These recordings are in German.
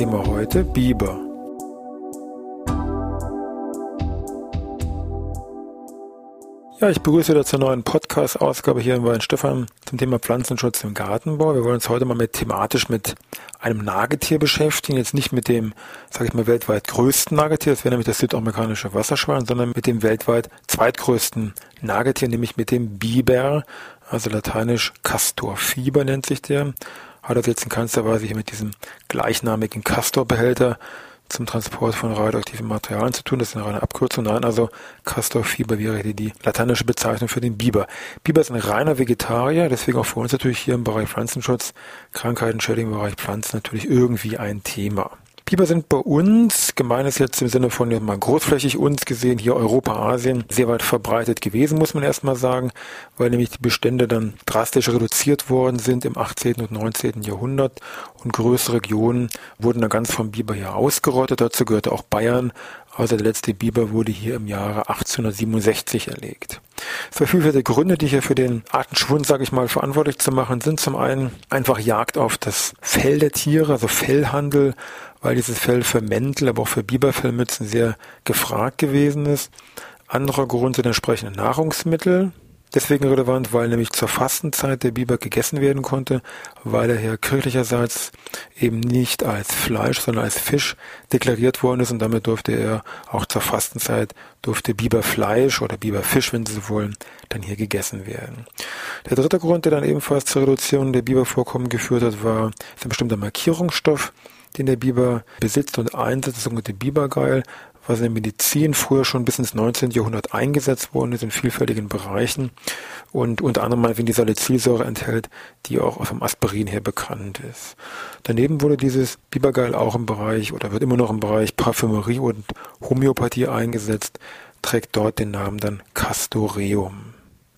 Thema heute Biber. Ja, ich begrüße wieder zur neuen Podcast-Ausgabe hier in Weinstefan zum Thema Pflanzenschutz im Gartenbau. Wir wollen uns heute mal mit thematisch mit einem Nagetier beschäftigen, jetzt nicht mit dem, sage ich mal, weltweit größten Nagetier, das wäre nämlich das südamerikanische Wasserschwein, sondern mit dem weltweit zweitgrößten Nagetier, nämlich mit dem Biber, also lateinisch Castor Fiber nennt sich der hat das jetzt in keinster Weise hier mit diesem gleichnamigen Castor-Behälter zum Transport von radioaktiven Materialien zu tun. Das ist eine reine Abkürzung. Nein, also Castor-Fieber wäre die, die lateinische Bezeichnung für den Biber. Biber ist ein reiner Vegetarier, deswegen auch für uns natürlich hier im Bereich Pflanzenschutz, Krankheiten, Schädlinge im Bereich Pflanzen natürlich irgendwie ein Thema. Biber sind bei uns, gemein ist jetzt im Sinne von mal großflächig uns gesehen, hier Europa, Asien, sehr weit verbreitet gewesen, muss man erstmal sagen, weil nämlich die Bestände dann drastisch reduziert worden sind im 18. und 19. Jahrhundert und größere Regionen wurden dann ganz vom Biber hier ausgerottet. Dazu gehörte auch Bayern, also der letzte Biber wurde hier im Jahre 1867 erlegt. Zwei vielfältige Gründe, die hier für den Artenschwund, sage ich mal, verantwortlich zu machen sind. Zum einen einfach Jagd auf das Fell der Tiere, also Fellhandel, weil dieses Fell für Mäntel, aber auch für Biberfellmützen sehr gefragt gewesen ist. Anderer Grund sind entsprechende Nahrungsmittel. Deswegen relevant, weil nämlich zur Fastenzeit der Biber gegessen werden konnte, weil er hier kirchlicherseits eben nicht als Fleisch, sondern als Fisch deklariert worden ist und damit durfte er auch zur Fastenzeit durfte Biberfleisch oder Biberfisch, wenn Sie so wollen, dann hier gegessen werden. Der dritte Grund, der dann ebenfalls zur Reduktion der Bibervorkommen geführt hat, war ein bestimmter Markierungsstoff, den der Biber besitzt und einsetzt, das sogenannte Bibergeil, was in der Medizin früher schon bis ins 19. Jahrhundert eingesetzt worden ist in vielfältigen Bereichen und unter anderem mal die Salicylsäure enthält, die auch vom Aspirin her bekannt ist. Daneben wurde dieses Bibergeil auch im Bereich oder wird immer noch im Bereich Parfümerie und Homöopathie eingesetzt, trägt dort den Namen dann Castoreum.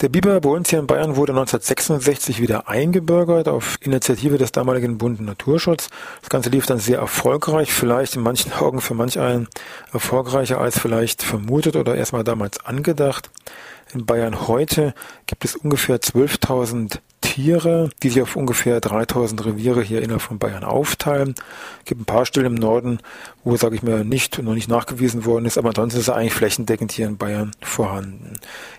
Der Biber bei uns hier in Bayern wurde 1966 wieder eingebürgert auf Initiative des damaligen Bund Naturschutz. Das Ganze lief dann sehr erfolgreich, vielleicht in manchen Augen für manch einen erfolgreicher als vielleicht vermutet oder erstmal damals angedacht. In Bayern heute gibt es ungefähr 12.000 Tiere, die sich auf ungefähr 3000 Reviere hier innerhalb von Bayern aufteilen. Es gibt ein paar Stellen im Norden, wo, sage ich mir, nicht, noch nicht nachgewiesen worden ist, aber ansonsten ist es eigentlich flächendeckend hier in Bayern vorhanden.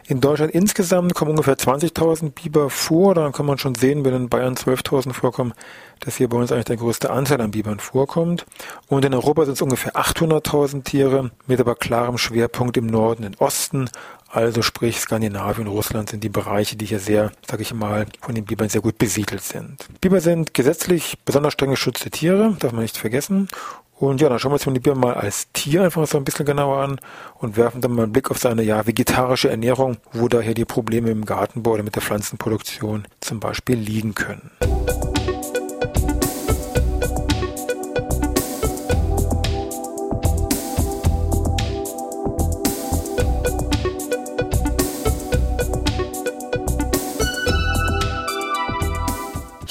In Deutschland insgesamt kommen ungefähr 20.000 Biber vor. Dann kann man schon sehen, wenn in Bayern 12.000 vorkommen, dass hier bei uns eigentlich der größte Anteil an Bibern vorkommt. Und in Europa sind es ungefähr 800.000 Tiere, mit aber klarem Schwerpunkt im Norden und Osten. Also sprich Skandinavien, Russland sind die Bereiche, die hier sehr, sage ich mal, von den Bibern sehr gut besiedelt sind. Biber sind gesetzlich besonders streng geschützte Tiere, darf man nicht vergessen. Und ja, dann schauen wir uns die Biber mal als Tier einfach so ein bisschen genauer an und werfen dann mal einen Blick auf seine ja vegetarische Ernährung, wo da hier die Probleme im Gartenbau oder mit der Pflanzenproduktion zum Beispiel liegen können.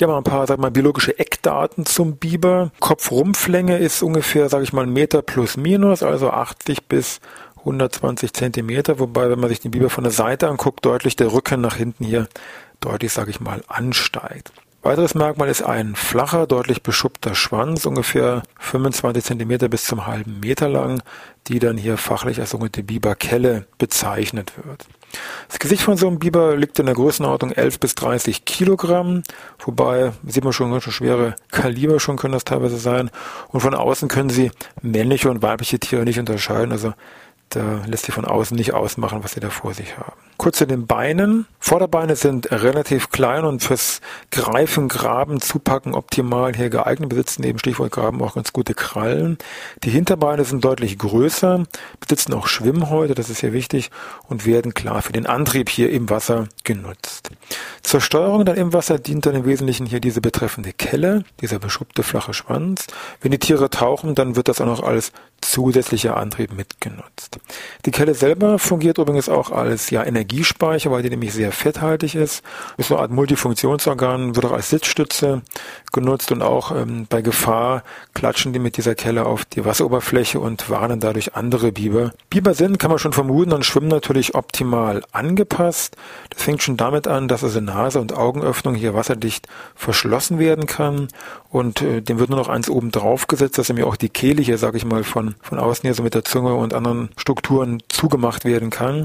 Hier haben wir ein paar, sag mal, biologische Eckdaten zum Biber. Kopfrumpflänge ist ungefähr, sage ich mal, ein Meter plus minus, also 80 bis 120 Zentimeter, wobei, wenn man sich den Biber von der Seite anguckt, deutlich der Rücken nach hinten hier deutlich, sage ich mal, ansteigt. Weiteres Merkmal ist ein flacher, deutlich beschuppter Schwanz, ungefähr 25 Zentimeter bis zum halben Meter lang, die dann hier fachlich als sogenannte Biberkelle bezeichnet wird. Das Gesicht von so einem Biber liegt in der Größenordnung 11 bis 30 Kilogramm, wobei sieht man schon ganz schön schwere Kaliber schon können das teilweise sein. Und von außen können sie männliche und weibliche Tiere nicht unterscheiden. Also Da lässt sich von außen nicht ausmachen, was sie da vor sich haben. Kurz zu den Beinen. Vorderbeine sind relativ klein und fürs Greifen, Graben, Zupacken optimal hier geeignet, besitzen eben Stichwort Graben auch ganz gute Krallen. Die Hinterbeine sind deutlich größer, besitzen auch Schwimmhäute, das ist hier wichtig, und werden klar für den Antrieb hier im Wasser genutzt. Zur Steuerung dann im Wasser dient dann im Wesentlichen hier diese betreffende Kelle, dieser beschuppte flache Schwanz. Wenn die Tiere tauchen, dann wird das auch noch als zusätzlicher Antrieb mitgenutzt. Die Kelle selber fungiert übrigens auch als ja, Energiespeicher, weil die nämlich sehr fetthaltig ist. Ist so eine Art Multifunktionsorgan, wird auch als Sitzstütze genutzt und auch ähm, bei Gefahr klatschen die mit dieser Kelle auf die Wasseroberfläche und warnen dadurch andere Biber. Biber sind, kann man schon vermuten, und schwimmen natürlich optimal angepasst. Das fängt schon damit an, dass also Nase und Augenöffnung hier wasserdicht verschlossen werden kann und äh, dem wird nur noch eins oben drauf gesetzt, dass mir auch die Kehle hier, sage ich mal, von von, außen hier so mit der Zunge und anderen Strukturen zugemacht werden kann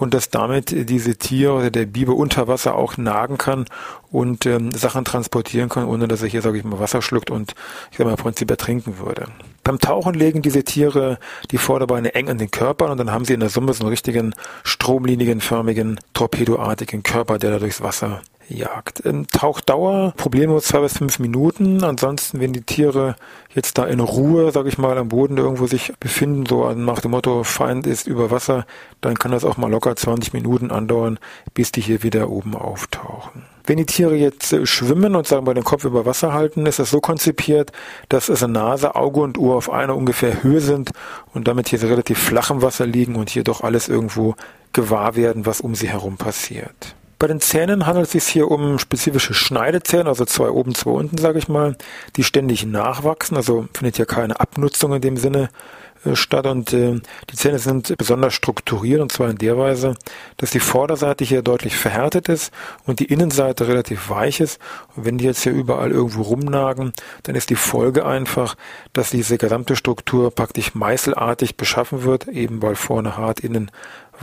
und dass damit diese Tiere oder der Biber unter Wasser auch nagen kann und ähm, Sachen transportieren kann, ohne dass er hier, sage ich mal, Wasser schluckt und ich sage mal, im Prinzip ertrinken würde. Beim Tauchen legen diese Tiere die Vorderbeine eng an den Körper und dann haben sie in der Summe so einen richtigen stromlinienförmigen, torpedoartigen Körper, der da durchs Wasser jagt. Ähm, Tauchdauer problemlos zwei bis fünf Minuten. Ansonsten, wenn die Tiere jetzt da in Ruhe, sage ich mal, am Boden irgendwo sich befinden, so nach dem Motto Feind ist über Wasser, dann kann das auch mal locker 20 Minuten andauern, bis die hier wieder oben auftauchen. Wenn die Tiere jetzt äh, schwimmen und sagen wir den Kopf über Wasser halten, ist das so konzipiert, dass also Nase, Auge und Ohr auf einer ungefähr Höhe sind und damit hier relativ flach im Wasser liegen und hier doch alles irgendwo gewahr werden, was um sie herum passiert. Bei den Zähnen handelt es sich hier um spezifische Schneidezähne, also zwei oben, zwei unten, sage ich mal, die ständig nachwachsen. Also findet hier keine Abnutzung in dem Sinne äh, statt und äh, die Zähne sind besonders strukturiert und zwar in der Weise, dass die Vorderseite hier deutlich verhärtet ist und die Innenseite relativ weich ist. Und wenn die jetzt hier überall irgendwo rumnagen, dann ist die Folge einfach, dass diese gesamte Struktur praktisch meißelartig beschaffen wird, eben weil vorne hart, innen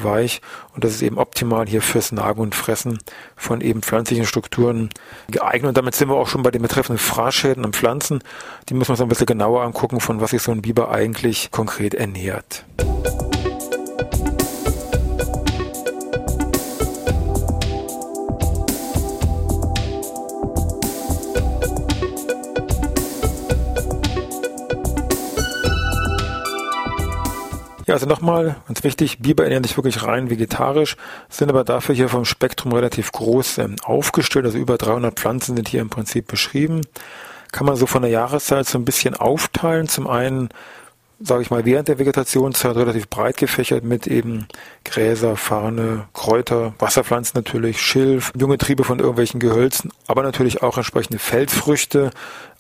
weich und das ist eben optimal hier fürs Nagen und Fressen von eben pflanzlichen Strukturen geeignet. Und damit sind wir auch schon bei den betreffenden Fraßschäden an Pflanzen. Die müssen wir uns ein bisschen genauer angucken, von was sich so ein Biber eigentlich konkret ernährt. Ja, also nochmal, ganz wichtig, Biber ernähren sich wirklich rein vegetarisch, sind aber dafür hier vom Spektrum relativ groß ähm, aufgestellt. Also über 300 Pflanzen sind hier im Prinzip beschrieben. Kann man so von der Jahreszeit so ein bisschen aufteilen. Zum einen, sage ich mal, während der Vegetationszeit relativ breit gefächert mit eben Gräser, Farne, Kräuter, Wasserpflanzen natürlich, Schilf, junge Triebe von irgendwelchen Gehölzen, aber natürlich auch entsprechende Feldfrüchte,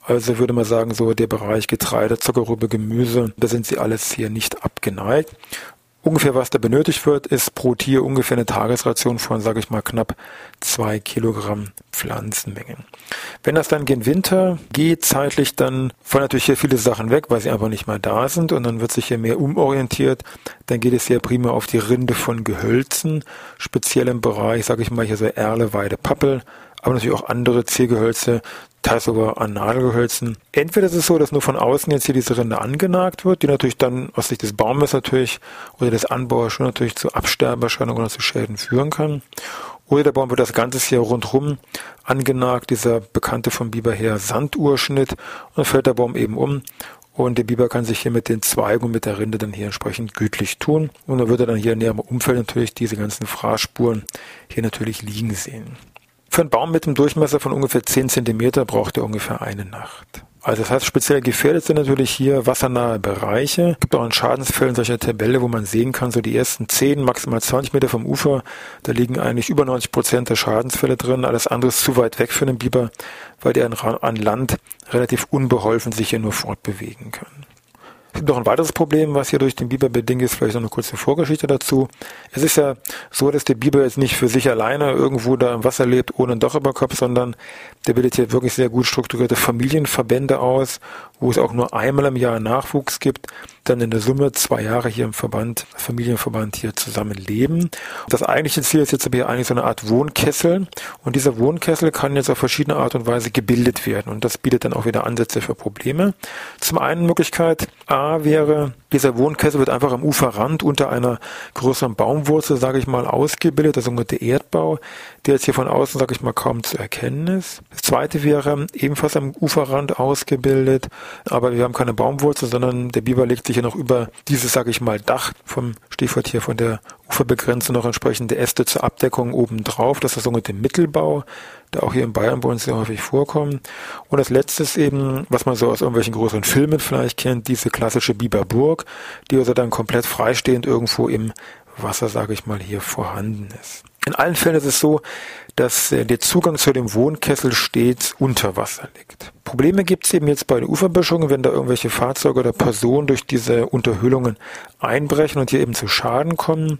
also würde man sagen, so der Bereich Getreide, Zuckerrübe, Gemüse, da sind sie alles hier nicht abgeneigt. Ungefähr was da benötigt wird, ist pro Tier ungefähr eine Tagesration von, sage ich mal, knapp zwei Kilogramm Pflanzenmengen. Wenn das dann gen Winter geht, zeitlich, dann fallen natürlich hier viele Sachen weg, weil sie einfach nicht mehr da sind und dann wird sich hier mehr umorientiert. Dann geht es hier prima auf die Rinde von Gehölzen, speziell im Bereich, sage ich mal, hier so Erle, Weide, Pappel, aber natürlich auch andere Ziergehölze, teils sogar an Nadelgehölzen. Entweder ist es so, dass nur von außen jetzt hier diese Rinde angenagt wird, die natürlich dann aus Sicht des Baumes natürlich oder des Anbauers schon natürlich zu Absterbeerscheinungen oder zu Schäden führen kann. Oder der Baum wird das Ganze hier rundherum angenagt, dieser bekannte vom Biber her Sandurschnitt, und dann fällt der Baum eben um und der Biber kann sich hier mit den Zweigen und mit der Rinde dann hier entsprechend gütlich tun. Und dann wird er dann hier in näherem Umfeld natürlich diese ganzen Fraßspuren hier natürlich liegen sehen. Für einen Baum mit einem Durchmesser von ungefähr 10 cm braucht er ungefähr eine Nacht. Also das heißt, speziell gefährdet sind natürlich hier wassernahe Bereiche. Es gibt auch in Schadensfällen solcher Tabelle, wo man sehen kann, so die ersten 10, maximal 20 Meter vom Ufer, da liegen eigentlich über 90 Prozent der Schadensfälle drin. Alles andere ist zu weit weg für den Biber, weil der an Land relativ unbeholfen sich hier nur fortbewegen kann. Es gibt noch ein weiteres Problem, was hier durch den Biber bedingt ist, vielleicht noch eine kurze Vorgeschichte dazu. Es ist ja so, dass der Biber jetzt nicht für sich alleine irgendwo da im Wasser lebt, ohne ein Dach über Kopf, sondern der bildet hier wirklich sehr gut strukturierte Familienverbände aus, wo es auch nur einmal im Jahr Nachwuchs gibt, dann in der Summe zwei Jahre hier im Verband, Familienverband hier zusammen leben. Das eigentliche Ziel ist jetzt aber hier eigentlich so eine Art Wohnkessel und dieser Wohnkessel kann jetzt auf verschiedene Art und Weise gebildet werden und das bietet dann auch wieder Ansätze für Probleme. Zum einen Möglichkeit A, klar wäre, dieser Wohnkessel wird einfach am Uferrand unter einer größeren Baumwurzel, sage ich mal, ausgebildet, der sogenannte Erdbau, der jetzt hier von außen, sage ich mal, kaum zu erkennen ist. Das zweite wäre ebenfalls am Uferrand ausgebildet, aber wir haben keine Baumwurzel, sondern der Biber legt sich ja noch über dieses, sage ich mal, Dach vom Stichwort hier von der Uferbegrenzung noch entsprechende Äste zur Abdeckung oben drauf. Das ist der sogenannte Mittelbau der auch hier in Bayern bei sehr häufig vorkommen. Und als letztes eben, was man so aus irgendwelchen größeren Filmen vielleicht kennt, diese klassische Biberburg, die also dann komplett freistehend irgendwo im Wasser, sage ich mal, hier vorhanden ist. In allen Fällen ist es so, dass äh, der Zugang zu dem Wohnkessel stets unter Wasser liegt. Probleme gibt es eben jetzt bei den Uferböschungen, wenn da irgendwelche Fahrzeuge oder Personen durch diese Unterhöhlungen einbrechen und hier eben zu Schaden kommen.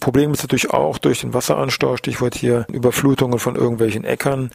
Problem ist natürlich auch durch den Wasseranstau, Stichwort hier Überflutungen von irgendwelchen Äckern.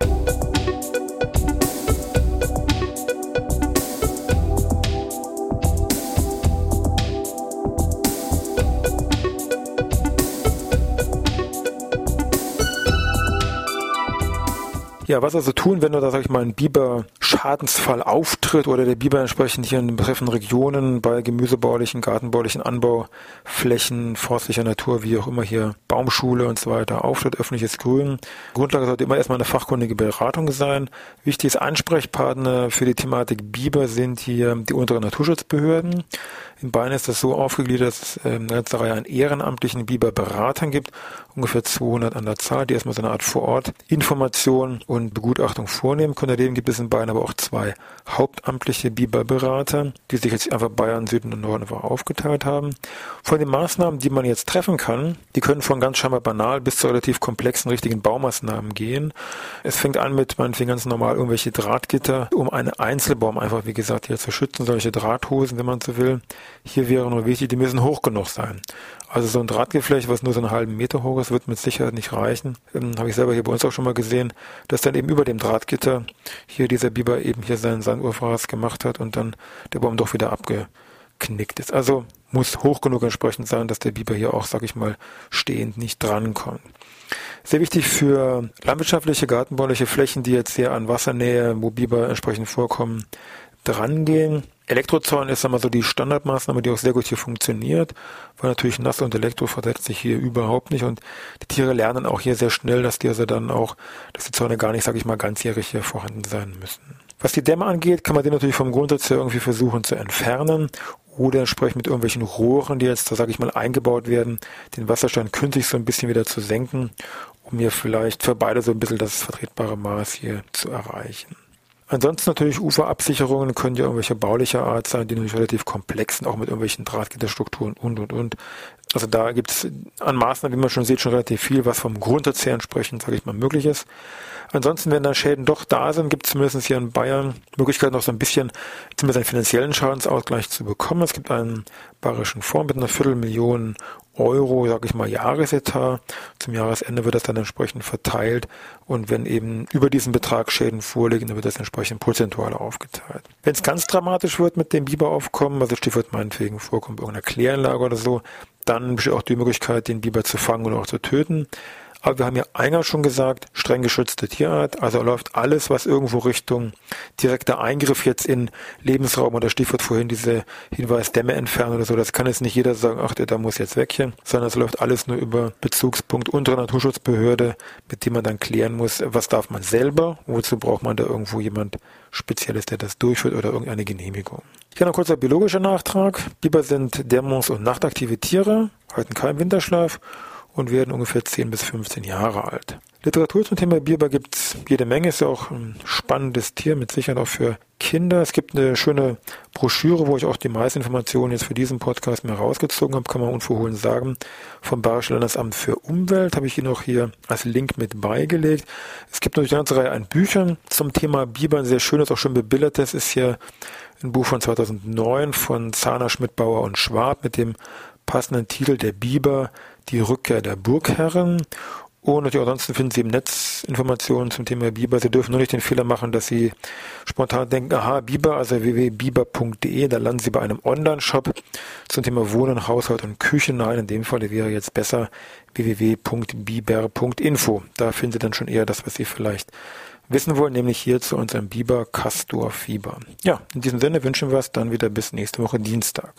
Ja, was also tun, wenn da, sag ich mal, ein Biber-Schadensfall auftritt oder der Biber entsprechend hier in den betreffenden Regionen bei gemüsebaulichen, gartenbaulichen Anbauflächen, forstlicher Natur, wie auch immer hier, Baumschule und so weiter auftritt, öffentliches Grün. Grundlage sollte immer erstmal eine fachkundige Beratung sein. Wichtiges Ansprechpartner für die Thematik Biber sind hier die unteren Naturschutzbehörden. In Bayern ist das so aufgegliedert, dass es ähm, eine ganze Reihe an ehrenamtlichen Biberberatern gibt, ungefähr 200 an der Zahl, die erstmal so eine Art Vor-Ort-Information und Begutachtung vornehmen können. Daneben gibt es in Bayern aber auch zwei hauptamtliche Biberberater, die sich jetzt einfach Bayern, Süden und Norden aufgeteilt haben. Von den Maßnahmen, die man jetzt treffen kann, die können von ganz scheinbar banal bis zu relativ komplexen richtigen Baumaßnahmen gehen. Es fängt an mit meinetwegen ganz normal irgendwelche Drahtgitter, um einen Einzelbaum einfach, wie gesagt, hier zu schützen, solche Drahthosen, wenn man so will. Hier wäre nur wichtig, die müssen hoch genug sein. Also so ein Drahtgeflecht, was nur so einen halben Meter hoch ist, wird mit Sicherheit nicht reichen. Ähm, Habe ich selber hier bei uns auch schon mal gesehen, dass dann eben über dem Drahtgitter hier dieser Biber eben hier seinen Sandurfraß gemacht hat und dann der Baum doch wieder abgeknickt ist. Also muss hoch genug entsprechend sein, dass der Biber hier auch, sag ich mal, stehend nicht drankommt. Sehr wichtig für landwirtschaftliche, gartenbauliche Flächen, die jetzt sehr an Wassernähe, wo Biber entsprechend vorkommen, drangehen. Elektrozaun ist einmal so die Standardmaßnahme, die auch sehr gut hier funktioniert, weil natürlich nass und Elektro versetzt sich hier überhaupt nicht und die Tiere lernen auch hier sehr schnell, dass die also dann auch, dass die Zäune gar nicht, sage ich mal, ganzjährig hier vorhanden sein müssen. Was die Dämme angeht, kann man die natürlich vom Grundsatz her irgendwie versuchen zu entfernen oder entsprechend mit irgendwelchen Rohren, die jetzt, da sage ich mal, eingebaut werden, den Wasserstand künstlich so ein bisschen wieder zu senken, um hier vielleicht für beide so ein bisschen das vertretbare Maß hier zu erreichen. Ansonsten natürlich Uferabsicherungen können ja irgendwelche baulicher Art sein, die natürlich relativ komplex sind, auch mit irgendwelchen Drahtgitterstrukturen und, und, und. Also da gibt es an Maßnahmen, wie man schon sieht, schon relativ viel, was vom Grundsatz her entsprechend, sage ich mal, möglich ist. Ansonsten, wenn da Schäden doch da sind, gibt es zumindest hier in Bayern Möglichkeit, noch so ein bisschen zumindest einen finanziellen Schadensausgleich zu bekommen. Es gibt einen bayerischen Fonds mit einer Viertelmillion Euro, sage ich mal, Jahresetat. Zum Jahresende wird das dann entsprechend verteilt und wenn eben über diesen Betrag Schäden vorliegen, dann wird das entsprechend prozentual aufgeteilt. Wenn es ganz dramatisch wird mit dem Biberaufkommen, also Stichwort meinetwegen vorkommt irgendeiner Kläranlage oder so, dann besteht auch die Möglichkeit, den Biber zu fangen oder auch zu töten. Aber wir haben ja eingangs schon gesagt, streng geschützte Tierart, also läuft alles, was irgendwo Richtung direkter Eingriff jetzt in Lebensraum oder Stichwort vorhin diese Hinweis Dämme entfernen oder so, das kann jetzt nicht jeder sagen, ach, der da muss jetzt weg hier, sondern es läuft alles nur über Bezugspunkt unserer Naturschutzbehörde, mit dem man dann klären muss, was darf man selber, wozu braucht man da irgendwo jemand Spezielles, der das durchführt oder irgendeine Genehmigung. Hier noch kurzer biologischer Nachtrag. Biber sind dämmerungs- und nachtaktive Tiere, halten keinen Winterschlaf und werden ungefähr 10 bis 15 Jahre alt. Literatur zum Thema Biber gibt es jede Menge, ist ja auch ein spannendes Tier, mit Sicherheit auch für Kinder. Es gibt eine schöne Broschüre, wo ich auch die meisten Informationen jetzt für diesen Podcast mir rausgezogen habe, kann man unverhohlen sagen. Vom Bayerischen Landesamt für Umwelt habe ich Ihnen auch hier als Link mit beigelegt. Es gibt natürlich eine ganze Reihe an Büchern zum Thema Biber, ein sehr schönes, auch schon bebildertes, ist hier ein Buch von 2009 von Zahner, Schmidtbauer und Schwab mit dem passenden Titel Der Biber, die Rückkehr der Burgherren. Und natürlich ansonsten finden Sie im Netz Informationen zum Thema Biber. Sie dürfen nur nicht den Fehler machen, dass Sie spontan denken, aha, Biber, also www.biber.de, da landen Sie bei einem Online-Shop zum Thema Wohnen, Haushalt und Küche. Nein, in dem Fall wäre jetzt besser www.biber.info. Da finden Sie dann schon eher das, was Sie vielleicht wissen wollen, nämlich hier zu unserem Biber Castor Fieber. Ja, in diesem Sinne wünschen wir es dann wieder bis nächste Woche Dienstag.